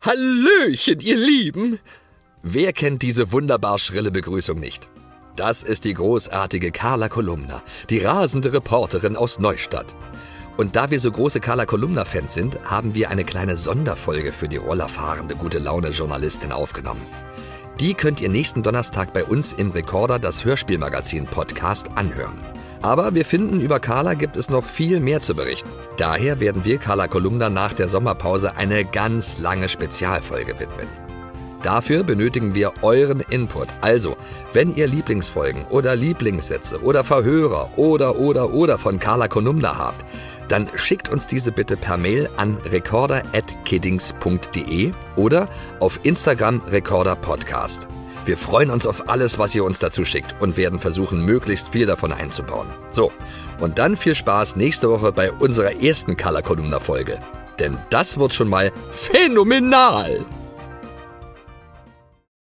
Hallöchen, ihr Lieben! Wer kennt diese wunderbar schrille Begrüßung nicht? Das ist die großartige Carla Kolumna, die rasende Reporterin aus Neustadt. Und da wir so große Carla Kolumna-Fans sind, haben wir eine kleine Sonderfolge für die rollerfahrende gute Laune-Journalistin aufgenommen. Die könnt ihr nächsten Donnerstag bei uns im Recorder das Hörspielmagazin Podcast anhören. Aber wir finden, über Carla gibt es noch viel mehr zu berichten. Daher werden wir Carla Kolumna nach der Sommerpause eine ganz lange Spezialfolge widmen. Dafür benötigen wir euren Input. Also, wenn ihr Lieblingsfolgen oder Lieblingssätze oder Verhörer oder oder oder von Carla Kolumna habt, dann schickt uns diese bitte per Mail an recorder.kiddings.de oder auf Instagram Recorder Podcast. Wir freuen uns auf alles, was ihr uns dazu schickt und werden versuchen, möglichst viel davon einzubauen. So, und dann viel Spaß nächste Woche bei unserer ersten Color Kolumna Folge. Denn das wird schon mal phänomenal!